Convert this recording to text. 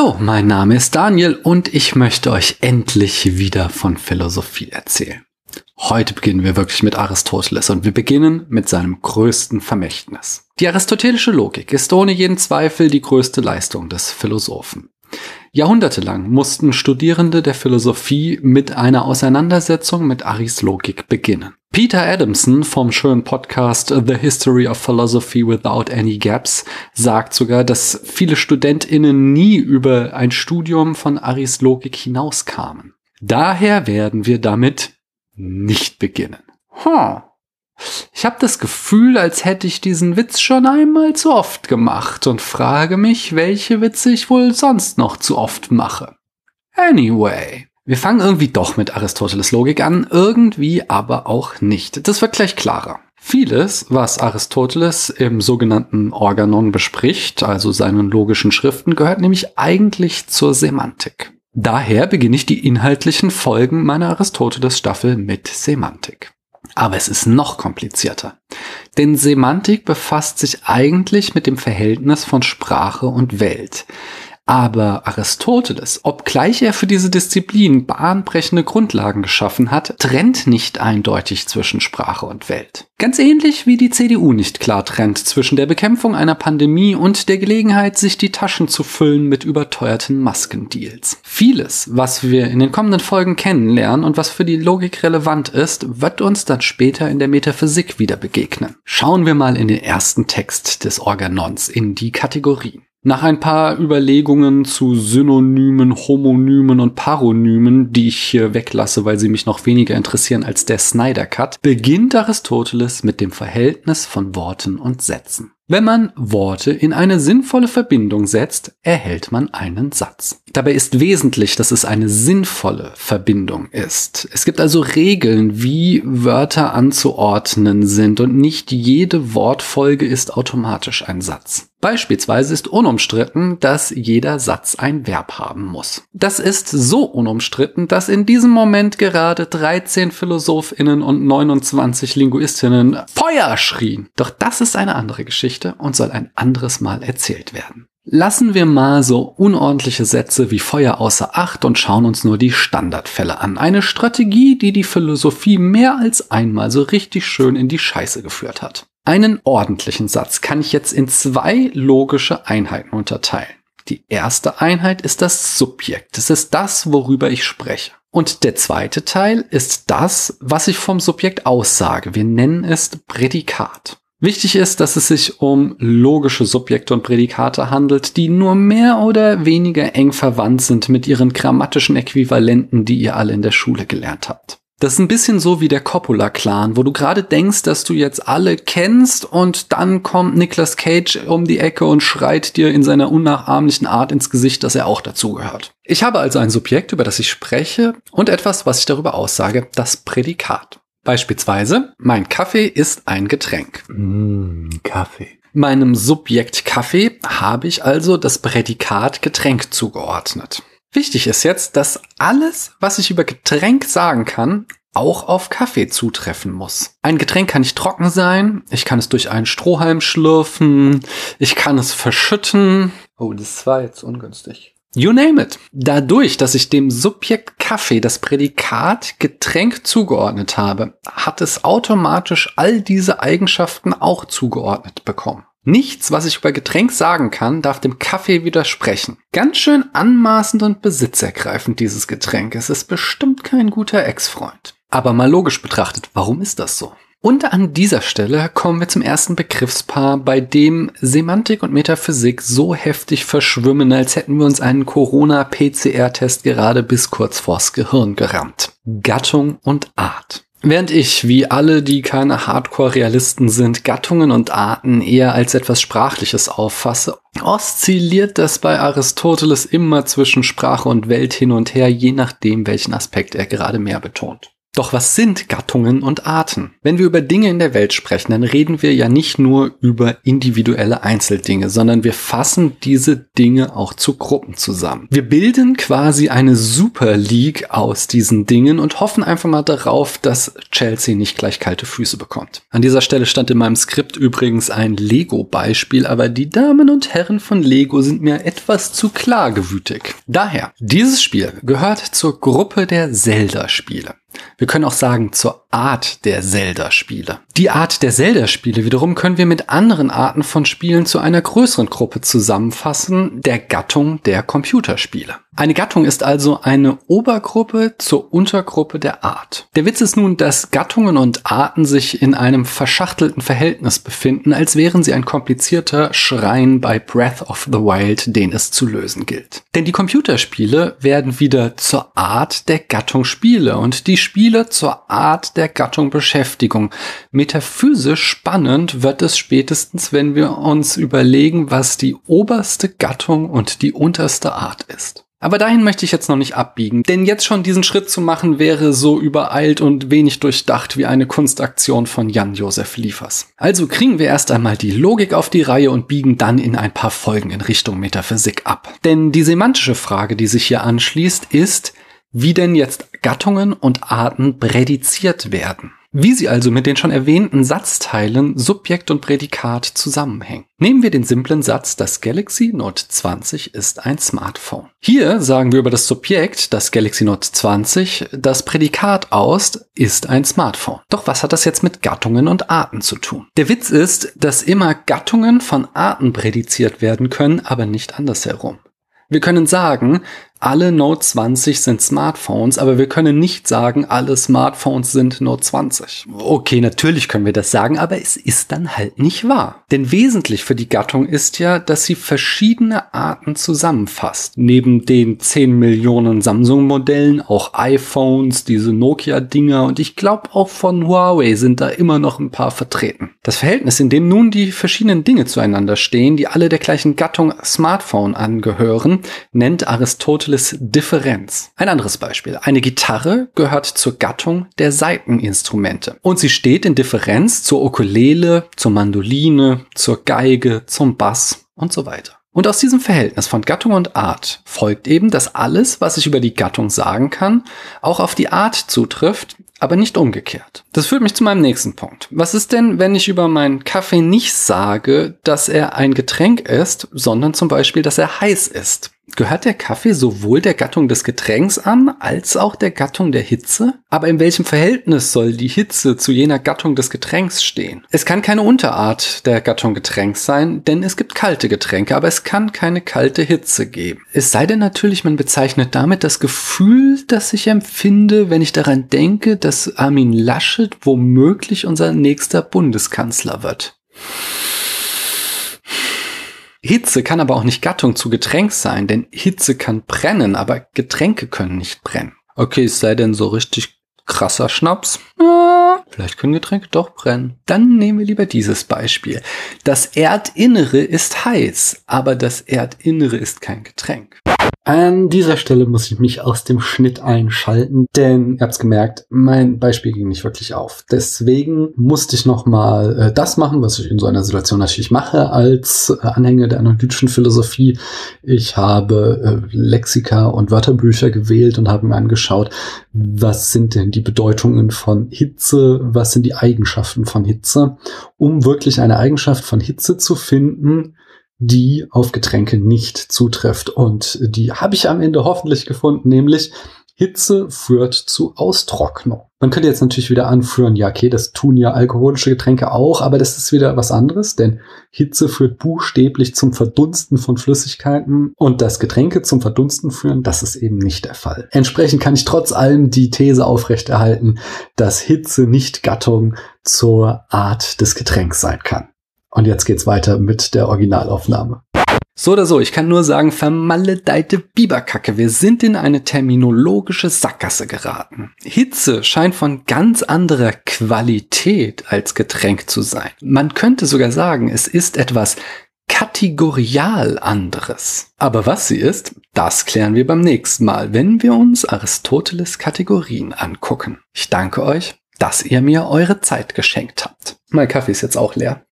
Hallo, mein Name ist Daniel und ich möchte euch endlich wieder von Philosophie erzählen. Heute beginnen wir wirklich mit Aristoteles und wir beginnen mit seinem größten Vermächtnis. Die aristotelische Logik ist ohne jeden Zweifel die größte Leistung des Philosophen. Jahrhundertelang mussten Studierende der Philosophie mit einer Auseinandersetzung mit Aris Logik beginnen. Peter Adamson vom schönen Podcast The History of Philosophy Without Any Gaps sagt sogar, dass viele StudentInnen nie über ein Studium von Aris Logik hinauskamen. Daher werden wir damit nicht beginnen. Huh. Ich habe das Gefühl, als hätte ich diesen Witz schon einmal zu oft gemacht und frage mich, welche Witze ich wohl sonst noch zu oft mache. Anyway. Wir fangen irgendwie doch mit Aristoteles Logik an, irgendwie aber auch nicht. Das wird gleich klarer. Vieles, was Aristoteles im sogenannten Organon bespricht, also seinen logischen Schriften, gehört nämlich eigentlich zur Semantik. Daher beginne ich die inhaltlichen Folgen meiner Aristoteles-Staffel mit Semantik. Aber es ist noch komplizierter. Denn Semantik befasst sich eigentlich mit dem Verhältnis von Sprache und Welt. Aber Aristoteles, obgleich er für diese Disziplin bahnbrechende Grundlagen geschaffen hat, trennt nicht eindeutig zwischen Sprache und Welt. Ganz ähnlich wie die CDU nicht klar trennt zwischen der Bekämpfung einer Pandemie und der Gelegenheit, sich die Taschen zu füllen mit überteuerten Maskendeals. Vieles, was wir in den kommenden Folgen kennenlernen und was für die Logik relevant ist, wird uns dann später in der Metaphysik wieder begegnen. Schauen wir mal in den ersten Text des Organons, in die Kategorien. Nach ein paar Überlegungen zu Synonymen, Homonymen und Paronymen, die ich hier weglasse, weil sie mich noch weniger interessieren als der Snyder Cut, beginnt Aristoteles mit dem Verhältnis von Worten und Sätzen. Wenn man Worte in eine sinnvolle Verbindung setzt, erhält man einen Satz. Dabei ist wesentlich, dass es eine sinnvolle Verbindung ist. Es gibt also Regeln, wie Wörter anzuordnen sind und nicht jede Wortfolge ist automatisch ein Satz. Beispielsweise ist unumstritten, dass jeder Satz ein Verb haben muss. Das ist so unumstritten, dass in diesem Moment gerade 13 Philosophinnen und 29 Linguistinnen Feuer schrien. Doch das ist eine andere Geschichte und soll ein anderes Mal erzählt werden. Lassen wir mal so unordentliche Sätze wie Feuer außer Acht und schauen uns nur die Standardfälle an. Eine Strategie, die die Philosophie mehr als einmal so richtig schön in die Scheiße geführt hat. Einen ordentlichen Satz kann ich jetzt in zwei logische Einheiten unterteilen. Die erste Einheit ist das Subjekt. Es ist das, worüber ich spreche. Und der zweite Teil ist das, was ich vom Subjekt aussage. Wir nennen es Prädikat. Wichtig ist, dass es sich um logische Subjekte und Prädikate handelt, die nur mehr oder weniger eng verwandt sind mit ihren grammatischen Äquivalenten, die ihr alle in der Schule gelernt habt. Das ist ein bisschen so wie der Coppola-Clan, wo du gerade denkst, dass du jetzt alle kennst und dann kommt Nicolas Cage um die Ecke und schreit dir in seiner unnachahmlichen Art ins Gesicht, dass er auch dazugehört. Ich habe also ein Subjekt, über das ich spreche und etwas, was ich darüber aussage, das Prädikat. Beispielsweise, mein Kaffee ist ein Getränk. Mm, Kaffee. Meinem Subjekt Kaffee habe ich also das Prädikat Getränk zugeordnet. Wichtig ist jetzt, dass alles, was ich über Getränk sagen kann, auch auf Kaffee zutreffen muss. Ein Getränk kann nicht trocken sein, ich kann es durch einen Strohhalm schlürfen, ich kann es verschütten. Oh, das war jetzt ungünstig. You name it. Dadurch, dass ich dem Subjekt Kaffee das Prädikat Getränk zugeordnet habe, hat es automatisch all diese Eigenschaften auch zugeordnet bekommen. Nichts, was ich über Getränk sagen kann, darf dem Kaffee widersprechen. Ganz schön anmaßend und besitzergreifend dieses Getränk. Es ist bestimmt kein guter Ex-Freund. Aber mal logisch betrachtet, warum ist das so? Und an dieser Stelle kommen wir zum ersten Begriffspaar, bei dem Semantik und Metaphysik so heftig verschwimmen, als hätten wir uns einen Corona-PCR-Test gerade bis kurz vors Gehirn gerammt. Gattung und Art. Während ich, wie alle, die keine Hardcore-Realisten sind, Gattungen und Arten eher als etwas Sprachliches auffasse, oszilliert das bei Aristoteles immer zwischen Sprache und Welt hin und her, je nachdem, welchen Aspekt er gerade mehr betont. Doch was sind Gattungen und Arten? Wenn wir über Dinge in der Welt sprechen, dann reden wir ja nicht nur über individuelle Einzeldinge, sondern wir fassen diese Dinge auch zu Gruppen zusammen. Wir bilden quasi eine Super League aus diesen Dingen und hoffen einfach mal darauf, dass Chelsea nicht gleich kalte Füße bekommt. An dieser Stelle stand in meinem Skript übrigens ein Lego-Beispiel, aber die Damen und Herren von Lego sind mir etwas zu klargewütig. Daher, dieses Spiel gehört zur Gruppe der Zelda-Spiele. Wir können auch sagen zur Art der Zelda-Spiele. Die Art der Zelda-Spiele wiederum können wir mit anderen Arten von Spielen zu einer größeren Gruppe zusammenfassen, der Gattung der Computerspiele. Eine Gattung ist also eine Obergruppe zur Untergruppe der Art. Der Witz ist nun, dass Gattungen und Arten sich in einem verschachtelten Verhältnis befinden, als wären sie ein komplizierter Schrein bei Breath of the Wild, den es zu lösen gilt. Denn die Computerspiele werden wieder zur Art der Gattung Spiele und die Spiele zur Art Gattung Beschäftigung. Metaphysisch spannend wird es spätestens, wenn wir uns überlegen, was die oberste Gattung und die unterste Art ist. Aber dahin möchte ich jetzt noch nicht abbiegen, denn jetzt schon diesen Schritt zu machen wäre so übereilt und wenig durchdacht wie eine Kunstaktion von Jan-Josef Liefers. Also kriegen wir erst einmal die Logik auf die Reihe und biegen dann in ein paar Folgen in Richtung Metaphysik ab. Denn die semantische Frage, die sich hier anschließt, ist, wie denn jetzt Gattungen und Arten prädiziert werden. Wie sie also mit den schon erwähnten Satzteilen Subjekt und Prädikat zusammenhängen. Nehmen wir den simplen Satz, das Galaxy Note 20 ist ein Smartphone. Hier sagen wir über das Subjekt, das Galaxy Note 20, das Prädikat aus, ist ein Smartphone. Doch was hat das jetzt mit Gattungen und Arten zu tun? Der Witz ist, dass immer Gattungen von Arten prädiziert werden können, aber nicht andersherum. Wir können sagen, alle Note 20 sind Smartphones, aber wir können nicht sagen, alle Smartphones sind Note 20. Okay, natürlich können wir das sagen, aber es ist dann halt nicht wahr. Denn wesentlich für die Gattung ist ja, dass sie verschiedene Arten zusammenfasst. Neben den 10 Millionen Samsung-Modellen auch iPhones, diese Nokia-Dinger und ich glaube auch von Huawei sind da immer noch ein paar vertreten. Das Verhältnis, in dem nun die verschiedenen Dinge zueinander stehen, die alle der gleichen Gattung Smartphone angehören, nennt Aristoteles Aristoteles Differenz. Ein anderes Beispiel. Eine Gitarre gehört zur Gattung der Saiteninstrumente. Und sie steht in Differenz zur Ukulele, zur Mandoline, zur Geige, zum Bass und so weiter. Und aus diesem Verhältnis von Gattung und Art folgt eben, dass alles, was ich über die Gattung sagen kann, auch auf die Art zutrifft, aber nicht umgekehrt. Das führt mich zu meinem nächsten Punkt. Was ist denn, wenn ich über meinen Kaffee nicht sage, dass er ein Getränk ist, sondern zum Beispiel, dass er heiß ist? Gehört der Kaffee sowohl der Gattung des Getränks an, als auch der Gattung der Hitze? Aber in welchem Verhältnis soll die Hitze zu jener Gattung des Getränks stehen? Es kann keine Unterart der Gattung Getränks sein, denn es gibt kalte Getränke, aber es kann keine kalte Hitze geben. Es sei denn natürlich, man bezeichnet damit das Gefühl, das ich empfinde, wenn ich daran denke, dass Armin Laschet womöglich unser nächster Bundeskanzler wird. Hitze kann aber auch nicht Gattung zu Getränk sein, denn Hitze kann brennen, aber Getränke können nicht brennen. Okay, es sei denn so richtig krasser Schnaps. Ja, vielleicht können Getränke doch brennen. Dann nehmen wir lieber dieses Beispiel. Das Erdinnere ist heiß, aber das Erdinnere ist kein Getränk. An dieser Stelle muss ich mich aus dem Schnitt einschalten, denn ihr habt's gemerkt, mein Beispiel ging nicht wirklich auf. Deswegen musste ich nochmal äh, das machen, was ich in so einer Situation natürlich mache als äh, Anhänger der analytischen Philosophie. Ich habe äh, Lexika und Wörterbücher gewählt und habe mir angeschaut, was sind denn die Bedeutungen von Hitze, was sind die Eigenschaften von Hitze, um wirklich eine Eigenschaft von Hitze zu finden, die auf Getränke nicht zutrifft. Und die habe ich am Ende hoffentlich gefunden, nämlich Hitze führt zu Austrocknung. Man könnte jetzt natürlich wieder anführen, ja, okay, das tun ja alkoholische Getränke auch, aber das ist wieder was anderes, denn Hitze führt buchstäblich zum Verdunsten von Flüssigkeiten und das Getränke zum Verdunsten führen, das ist eben nicht der Fall. Entsprechend kann ich trotz allem die These aufrechterhalten, dass Hitze nicht Gattung zur Art des Getränks sein kann. Und jetzt geht's weiter mit der Originalaufnahme. So oder so, ich kann nur sagen, vermaledeite Biberkacke. Wir sind in eine terminologische Sackgasse geraten. Hitze scheint von ganz anderer Qualität als Getränk zu sein. Man könnte sogar sagen, es ist etwas kategorial anderes. Aber was sie ist, das klären wir beim nächsten Mal, wenn wir uns Aristoteles Kategorien angucken. Ich danke euch, dass ihr mir eure Zeit geschenkt habt. Mein Kaffee ist jetzt auch leer.